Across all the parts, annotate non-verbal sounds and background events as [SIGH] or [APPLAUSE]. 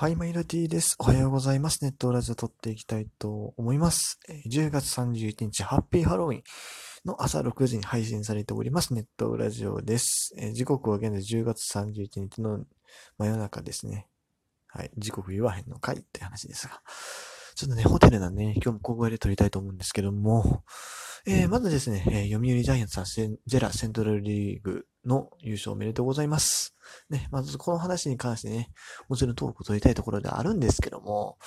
はい、マイラティです。おはようございます。ネットラジオ撮っていきたいと思います。10月31日、ハッピーハロウィンの朝6時に配信されております。ネットラジオです。時刻は現在10月31日の真夜中ですね。はい、時刻言わへんのかいって話ですが。ちょっとね、ホテルなんでね、今日も小声で撮りたいと思うんですけども、えー、まずですね、えー、読売ジャイアンツさん、ゼラセントラルリーグの優勝おめでとうございます。ね、まずこの話に関してね、もちろんトークを取りたいところではあるんですけども、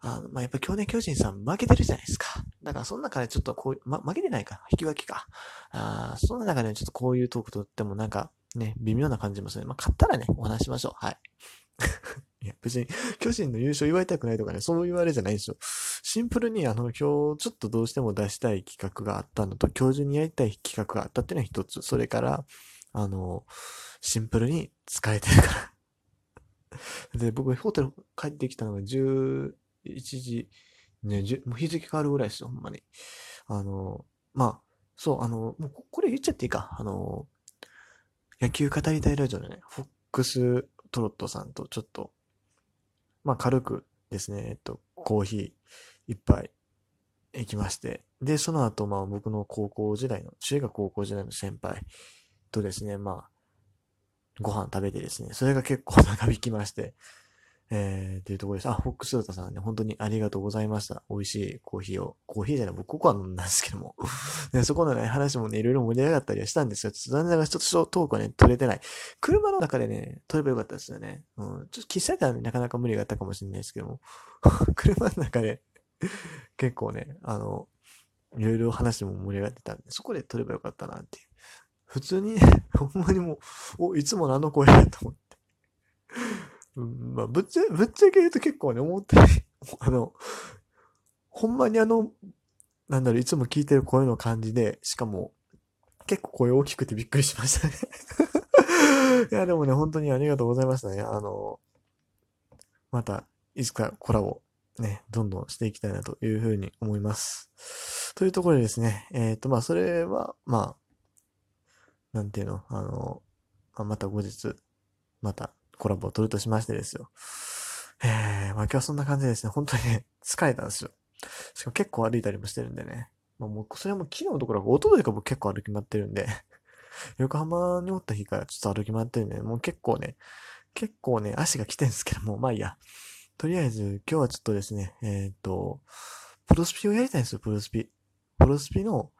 あの、まあ、やっぱ去年巨人さん負けてるじゃないですか。だからその中でちょっとこう、ま、負けてないか、引き分けか。あその中でちょっとこういうトークとってもなんかね、微妙な感じもする。まあ、勝ったらね、お話しましょう。はい。[LAUGHS] いや、別に、巨人の優勝言われたくないとかね、そう言われじゃないんですよ。シンプルに、あの、今日、ちょっとどうしても出したい企画があったのと、今日中にやりたい企画があったっていうのは一つ。それから、あの、シンプルに疲れてるから [LAUGHS] で、僕、ホテル帰ってきたのが11時、ね、もう日付変わるぐらいですよ、ほんまに。あの、まあ、そう、あの、もうこれ言っちゃっていいか。あの、野球語りたいラジオでね、フォックストロットさんとちょっとまあ軽くですね、えっと、コーヒー一杯行きまして、で、その後、まあ僕の高校時代の、中学高校時代の先輩とですね、まあ、ご飯食べてですね、それが結構長引きまして、えー、というところです。あ、フォックスロータさんね、本当にありがとうございました。美味しいコーヒーを。コーヒーじゃない、僕ココア飲んだんですけども。[LAUGHS] ね、そこのね、話もね、いろいろ盛り上がったりはしたんですよ。ちょっと残念ながらちょっとトークはね、取れてない。車の中でね、撮ればよかったですよね。うん。ちょっと喫茶店は、なかなか無理があったかもしれないですけども。[LAUGHS] 車の中で結構ね、あの、いろいろ話も盛り上がってたんで、そこで撮ればよかったなっていう。普通に、[LAUGHS] ほんまにもう、お、いつものあの声だと思って。うん、まあ、ぶっちゃ、ぶっちゃけ言うと結構ね、思ってない。[LAUGHS] あの、ほんまにあの、なんだろう、いつも聞いてる声の感じで、しかも、結構声大きくてびっくりしましたね [LAUGHS] いや、でもね、本当にありがとうございましたね。あの、また、いつかコラボ、ね、どんどんしていきたいなというふうに思います。というところでですね、えっ、ー、と、まあ、それは、まあ、なんていうの、あの、まあ、また後日、またコラボを取るとしましてですよ。えー、まあ今日はそんな感じでですね、本当にね、疲れたんですよ。しかも結構歩いたりもしてるんでね。まあもう、それはもう昨日のところが、おとといか僕結構歩き回ってるんで [LAUGHS] 横浜におった日からちょっと歩き回ってるんで、もう結構ね、結構ね、足が来てんですけども、まあいいや。とりあえず、今日はちょっとですね、えっ、ー、と、プロスピをやりたいんですよ、プロスピ。プロスピの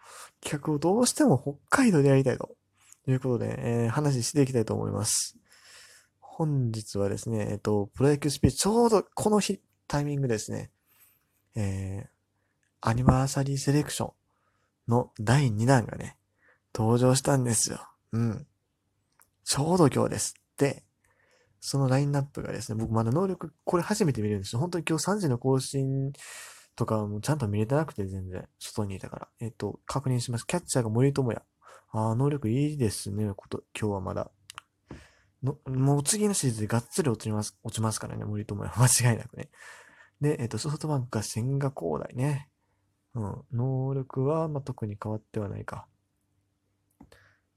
企画をどうしても北海道でやりたいとということで、えー、話していきたいと思います。本日はですね、えっと、プロ野球スピーチ、ちょうどこの日、タイミングですね、えー、アニバーサリーセレクションの第2弾がね、登場したんですよ。うん。ちょうど今日です。で、そのラインナップがですね、僕まだ能力、これ初めて見れるんですよ。本当に今日3時の更新とかもちゃんと見れてなくて全然、外にいたから。えっと、確認します。キャッチャーが森友哉。ああ、能力いいですね、こと、今日はまだ。の、もう次のシーズンでがっつり落ちます、落ちますからね、森友哉。[LAUGHS] 間違いなくね。で、えっ、ー、と、ソフトバンクが千賀滉大ね。うん。能力は、まあ、特に変わってはないか。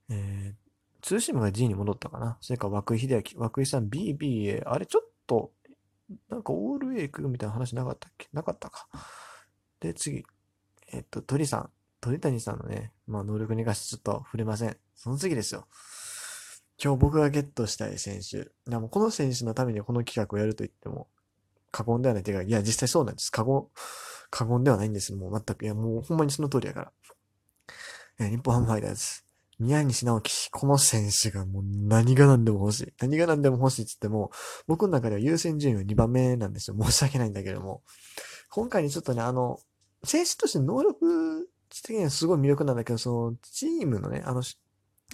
えー、ツーシームが G に戻ったかな。それから涌井秀明、涌井さん BBA。あれちょっと、なんかオール A 行くみたいな話なかったっけ？なかったか。で、次。えっ、と、鳥さん。鳥谷さんのね、まあ、能力に関してちょっと触れません。その次ですよ。今日僕がゲットしたい選手。でもうこの選手のためにこの企画をやると言っても過言ではないというか、いや、実際そうなんです。過言、過言ではないんです。もう全く。いや、もうほんまにその通りやから。え日本ハムファイターズ。宮西直樹。この選手がもう何が何でも欲しい。何が何でも欲しいって言っても、僕の中では優先順位は2番目なんですよ。申し訳ないんだけども。今回にちょっとね、あの、選手として能力的にはすごい魅力なんだけど、その、チームのね、あの、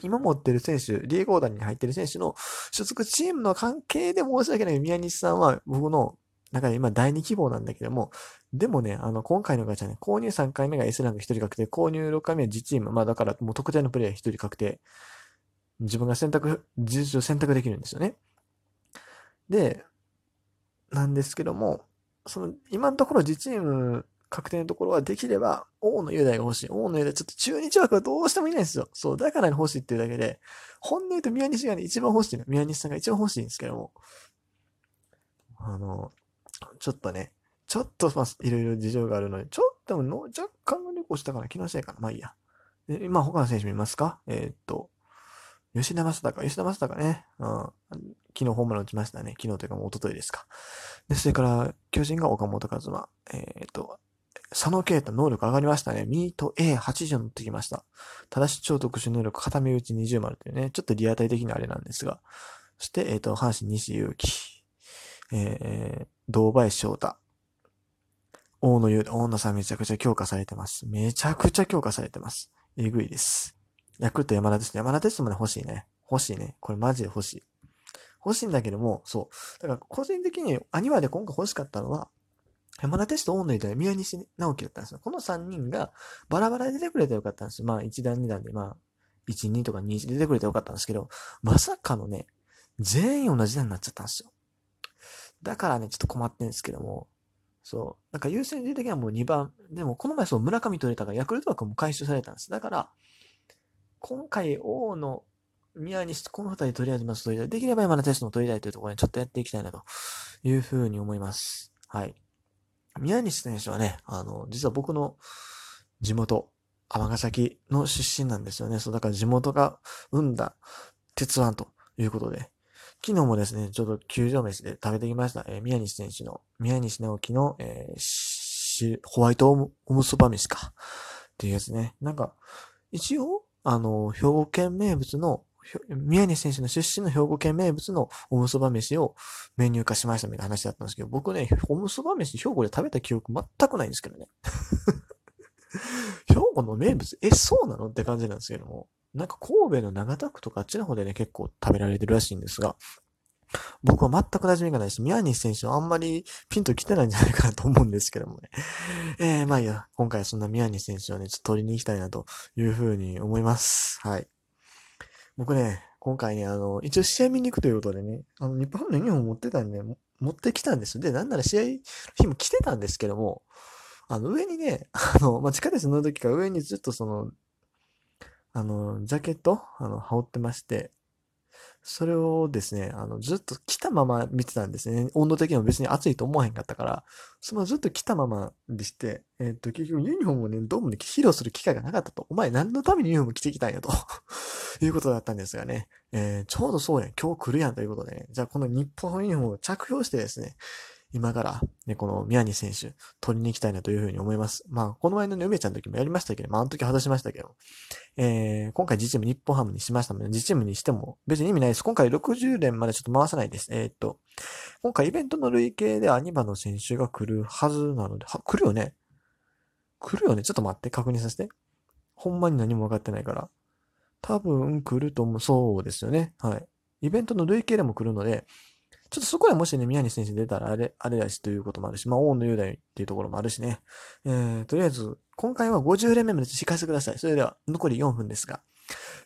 今持ってる選手、リーグオーダーに入ってる選手の所属チームの関係で申し訳ない宮西さんは僕の中で今第2希望なんだけども、でもね、あの、今回のガチャね、購入3回目が S ランク1人確定、購入6回目は自チーム。まあだからもう特定のプレイヤー1人確定。自分が選択、事実上選択できるんですよね。で、なんですけども、その、今のところ自チーム確定のところはできれば、大野雄大が欲しい。大野雄大ちょっと中日枠はどうしてもいないんですよ。そう、だから欲しいっていうだけで、本音言うと宮西がね、一番欲しいの。宮西さんが一番欲しいんですけども。あの、ちょっとね、ちょっと、まあ、いろいろ事情があるので、ちょっとの若干の旅行したから気のせいかな。まあいいや。で今、他の選手見ますか？えー、っと、吉田正尚、吉田正尚ね、うん、昨日ホームラン打ちましたね。昨日というかもう一昨日ですか。で、それから、巨人が岡本和真。えー、っと、佐野啓太能力上がりましたね。ミート A80 乗ってきました。ただし超特殊能力片目打ち20丸というね、ちょっとリアタイ的なあれなんですが。そして、えっ、と、阪神西勇輝。えー、堂林翔太。大野優、大野さんめちゃくちゃ強化されてます。めちゃくちゃ強化されてます。えぐいです。ヤクルト山田です。山田ですもね、欲しいね。欲しいね。これマジで欲しい。欲しいんだけども、そう。だから個人的にアニマで今回欲しかったのは、山田テスト大野で宮西直樹だったんですよ。この3人がバラバラで出てくれてよかったんですよ。まあ1段2段でまあ1、2とか2、出てくれてよかったんですけど、まさかのね、全員同じ段になっちゃったんですよ。だからね、ちょっと困ってんですけども、そう。なんか優先順位的にはもう2番。でもこの前そう村上取れたからヤクルト枠も回収されたんです。だから、今回王の宮西、この二人とりあえずまず取りたい。できれば山田テストも取りたいというところにちょっとやっていきたいなというふうに思います。はい。宮西選手はね、あの、実は僕の地元、尼崎の出身なんですよね。そう、だから地元が生んだ鉄腕ということで、昨日もですね、ちょっと球場飯で食べてきました。えー、宮西選手の、宮西直樹の、えー、ホワイトオムそば飯か。っていうやつね。なんか、一応、あの、兵庫県名物の宮西選手の出身の兵庫県名物のおむそば飯をメニュー化しましたみたいな話だったんですけど、僕ね、おむそば飯兵庫で食べた記憶全くないんですけどね。[LAUGHS] 兵庫の名物、え、そうなの？って感じなんですけども。なんか神戸の長田区とかあっちの方でね、結構食べられてるらしいんですが、僕は全く馴染みがないし、宮西選手はあんまりピンと来てないんじゃないかなと思うんですけどもね。えー、まあいいや、今回はそんな宮西選手をね、ちょっと取りに行きたいなというふうに思います。はい。僕ね、今回ね、あの、一応試合見に行くということでね、あの、日本のユニフォーム持ってたんで、持ってきたんですで、なんなら試合日も来てたんですけども、あの、上にね、あの、まあ、地下鉄乗るときから上にずっとその、あの、ジャケット、あの、羽織ってまして、それをですね、あの、ずっと来たまま見てたんですね。温度的にも別に暑いと思わへんかったから、そのずっと来たままでして、えっ、と、結局ユニフォームをね、ドームで披露する機会がなかったと。お前何のためにユニフォーム着てきたんやと。[LAUGHS] いうことだったんですがね、えー、ちょうどそうやん、今日来るやんということでね、じゃあこの日本ユニフォームを着用してですね、今から、ね、この宮西選手、取りに行きたいなというふうに思います。まあ、この前のね、梅ちゃんの時もやりましたけど、まあ、あの時外しましたけど、えー、今回 G チーム日本ハムにしましたので、G チームにしても別に意味ないです。今回60連までちょっと回さないです。えー、っと、今回イベントの累計でアニバの選手が来るはずなので、は、来るよね？来るよね？ちょっと待って、確認させて。ほんまに何も分かってないから。多分来ると思う。そうですよね。はい。イベントの累計でも来るので、ちょっとそこでもしね、宮西選手出たらあれ、あれだしということもあるし、まあ、大野雄大っていうところもあるしね。えー、とりあえず、今回は50連目まで聞かせてください。それでは、残り4分ですが、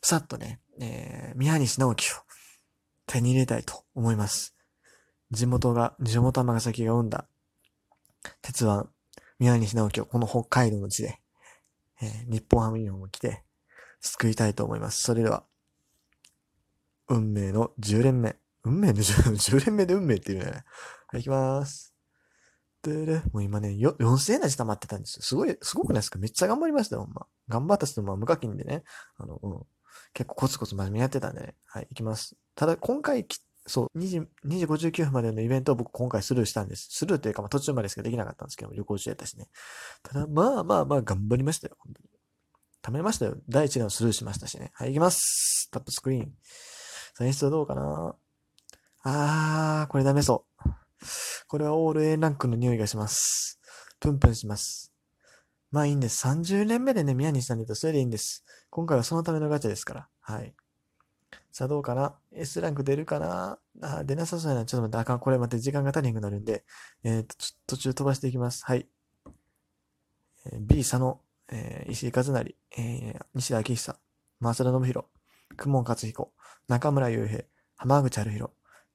さっとね、えー、宮西直樹を手に入れたいと思います。地元が、地元尼崎が生んだ、鉄腕、宮西直樹をこの北海道の地で、えー、日本ハムユニフォームを着て、救いたいと思います。それでは、運命の10連目。運命の 10, 10連目で運命っていうね。はい、行きまーす。でで、もう今ね、4000円なじ溜まってたんですよ。すごい、すごくないですか？めっちゃ頑張りましたよ、ほんま。頑張ったっつっても、まあ、無課金でね。あの、うん。結構コツコツ真面目にやってたんでね。はい、行きます。ただ、今回そう、2時、2時59分までのイベントを僕今回スルーしたんです。スルーっていうか、まあ途中までしかできなかったんですけど、旅行中やったしね。ただ、まあまあまあ頑張りましたよ、本当に。貯めましたよ。第1弾スルーしましたしね。はい、行きます。タップスクリーン。さあ、演出はどうかな？あー、これダメそう。これはオール A ランクの匂いがします。プンプンします。まあいいんです。30年目でね、宮西さんで言うとそれでいいんです。今回はそのためのガチャですから。はい。さあどうかな ?S ランク出るかな？あ、出なさそうやな。ちょっと待って、あかん。これ待って、時間が足りなくなるんで、えっ、ー、と、途中飛ばしていきます。はい。えー、B 佐野、えー、石井和成、えー、西田明久、松田信弘、久門克彦、中村雄平、浜口春弘、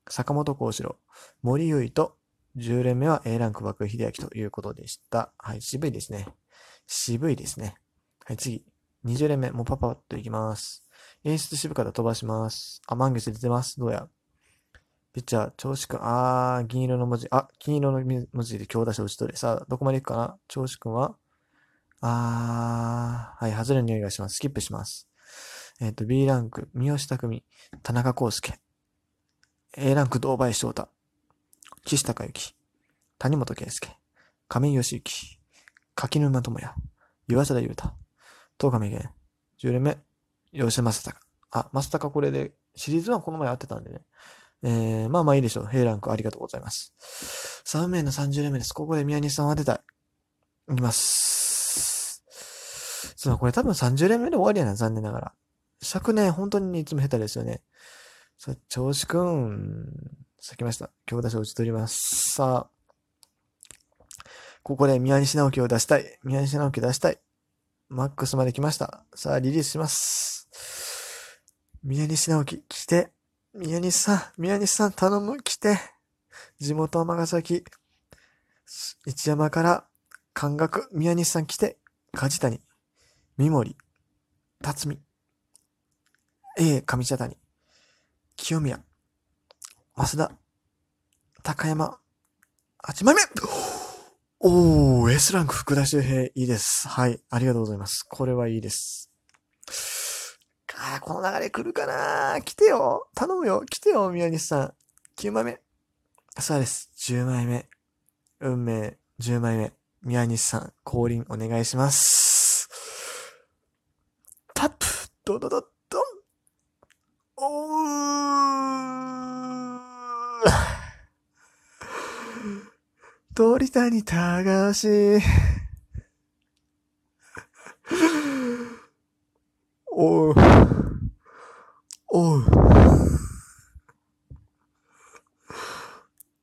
坂本幸四郎、森優衣と、10連目は A ランク爆秀明ということでした。はい、渋いですね。渋いですね。はい、次。20連目、もうパパッといきます。演出渋方飛ばします。あ、満月出てます。どうや。ピッチャー、調子くん、あー、銀色の文字、あ、金色の文字で強打者打ち取れ。さあ、どこまで行くかな？調子くんはあー、はい、外れの匂いがします。スキップします。えっ、ー、と、B ランク、三好匠、田中康介。A ランク、堂林翔太。岸高之。谷本圭介。亀井義行。柿沼智也。岩貞裕太。東上源。10連目、吉正隆。あ、正隆これで、シリーズはこの前やってたんでね。えー、まあまあいいでしょう。平ランクありがとうございます。3名の30連目です。ここで宮西さんを当てたい。いきます。そう、これ多分30連目で終わりやな、残念ながら。昨年本当にいつも下手ですよね。さあ、調子くん、咲きました。強打者打ち取ります。さあ、ここで宮西直樹を出したい。宮西直樹出したい。マックスまで来ました。さあ、リリースします。宮西直樹、来て。宮西さん、宮西さん頼む、来て。地元尼崎、一山から関学、宮西さん来て。梶谷、三森、辰巳、A、上茶谷、清宮、増田、高山、8枚目おー、S ランク福田周平、いいです。はい、ありがとうございます。これはいいです。あこの流れ来るかな来てよ頼むよ来てよ宮西さん。9枚目。そうです。10枚目。運命、10枚目。宮西さん、降臨お願いします。タップドドドドンおー鳥谷隆 [LAUGHS] おう。